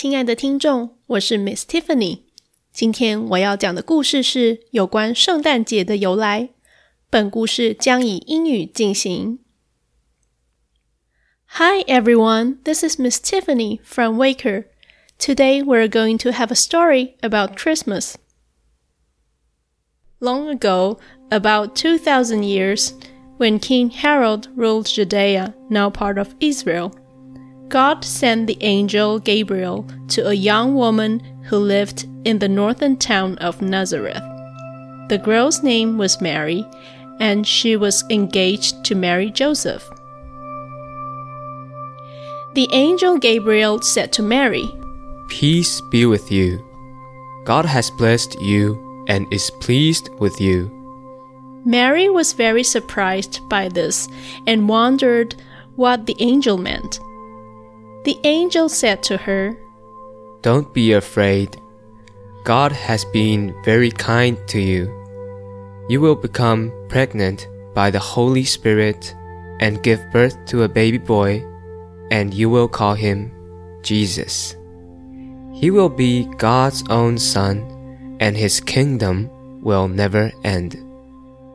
亲爱的听众，我是 Miss Tiffany。今天我要讲的故事是有关圣诞节的由来。本故事将以英语进行。Hi everyone, this is Miss Tiffany from Waker. Today we're going to have a story about Christmas. Long ago, about 2000 years, when King Herod ruled Judea, now part of Israel, God sent the angel Gabriel to a young woman who lived in the northern town of Nazareth. The girl's name was Mary, and she was engaged to marry Joseph. The angel Gabriel said to Mary, Peace be with you. God has blessed you and is pleased with you. Mary was very surprised by this and wondered what the angel meant. The angel said to her, Don't be afraid. God has been very kind to you. You will become pregnant by the Holy Spirit and give birth to a baby boy, and you will call him Jesus. He will be God's own son, and his kingdom will never end.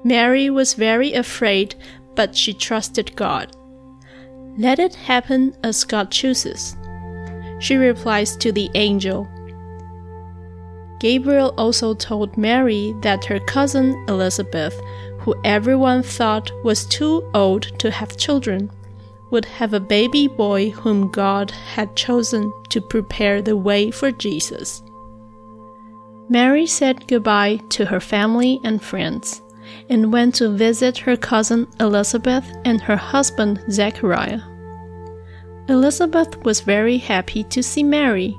Mary was very afraid, but she trusted God. Let it happen as God chooses. She replies to the angel. Gabriel also told Mary that her cousin Elizabeth, who everyone thought was too old to have children, would have a baby boy whom God had chosen to prepare the way for Jesus. Mary said goodbye to her family and friends and went to visit her cousin Elizabeth and her husband Zechariah. Elizabeth was very happy to see Mary.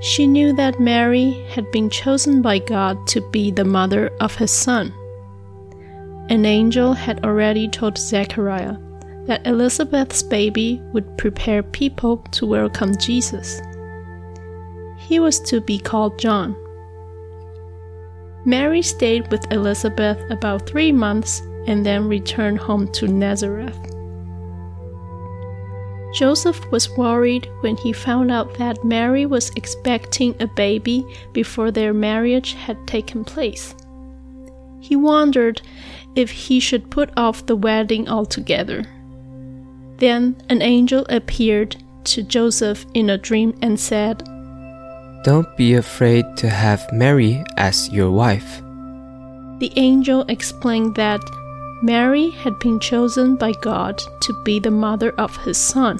She knew that Mary had been chosen by God to be the mother of his son. An angel had already told Zechariah that Elizabeth's baby would prepare people to welcome Jesus. He was to be called John. Mary stayed with Elizabeth about three months and then returned home to Nazareth. Joseph was worried when he found out that Mary was expecting a baby before their marriage had taken place. He wondered if he should put off the wedding altogether. Then an angel appeared to Joseph in a dream and said, Don't be afraid to have Mary as your wife. The angel explained that Mary had been chosen by God to be the mother of his son,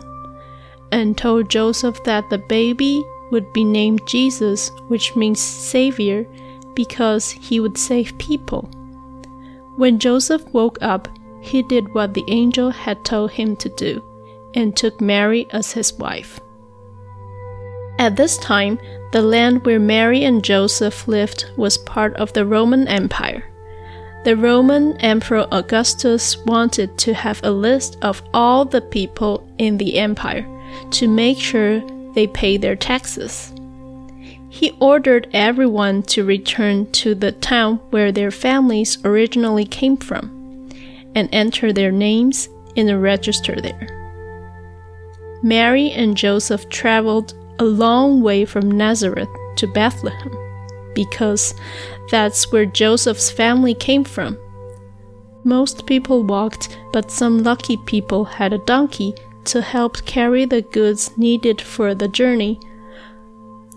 and told Joseph that the baby would be named Jesus, which means Savior, because he would save people. When Joseph woke up, he did what the angel had told him to do, and took Mary as his wife. At this time, the land where Mary and Joseph lived was part of the Roman Empire. The Roman Emperor Augustus wanted to have a list of all the people in the empire to make sure they pay their taxes. He ordered everyone to return to the town where their families originally came from and enter their names in a register there. Mary and Joseph traveled a long way from Nazareth to Bethlehem because that's where Joseph's family came from. Most people walked, but some lucky people had a donkey to help carry the goods needed for the journey.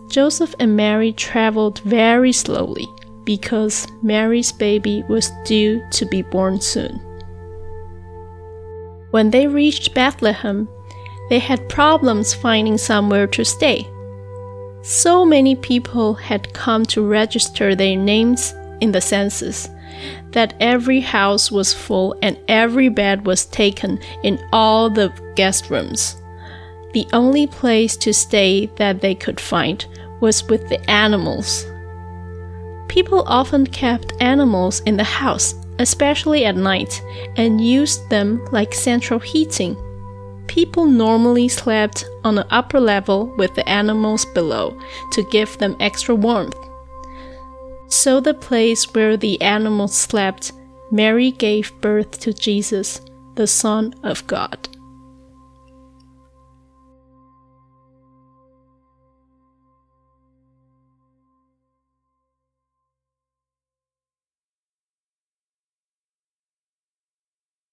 Joseph and Mary traveled very slowly because Mary's baby was due to be born soon. When they reached Bethlehem, they had problems finding somewhere to stay. So many people had come to register their names in the census that every house was full and every bed was taken in all the guest rooms. the only place to stay that they could find was with the animals. People often kept animals in the house, especially at night, and used them like central heating. People normally slept on the upper level with the animals below to give them extra warmth. So, the place where the animals slept, Mary gave birth to Jesus, the Son of God.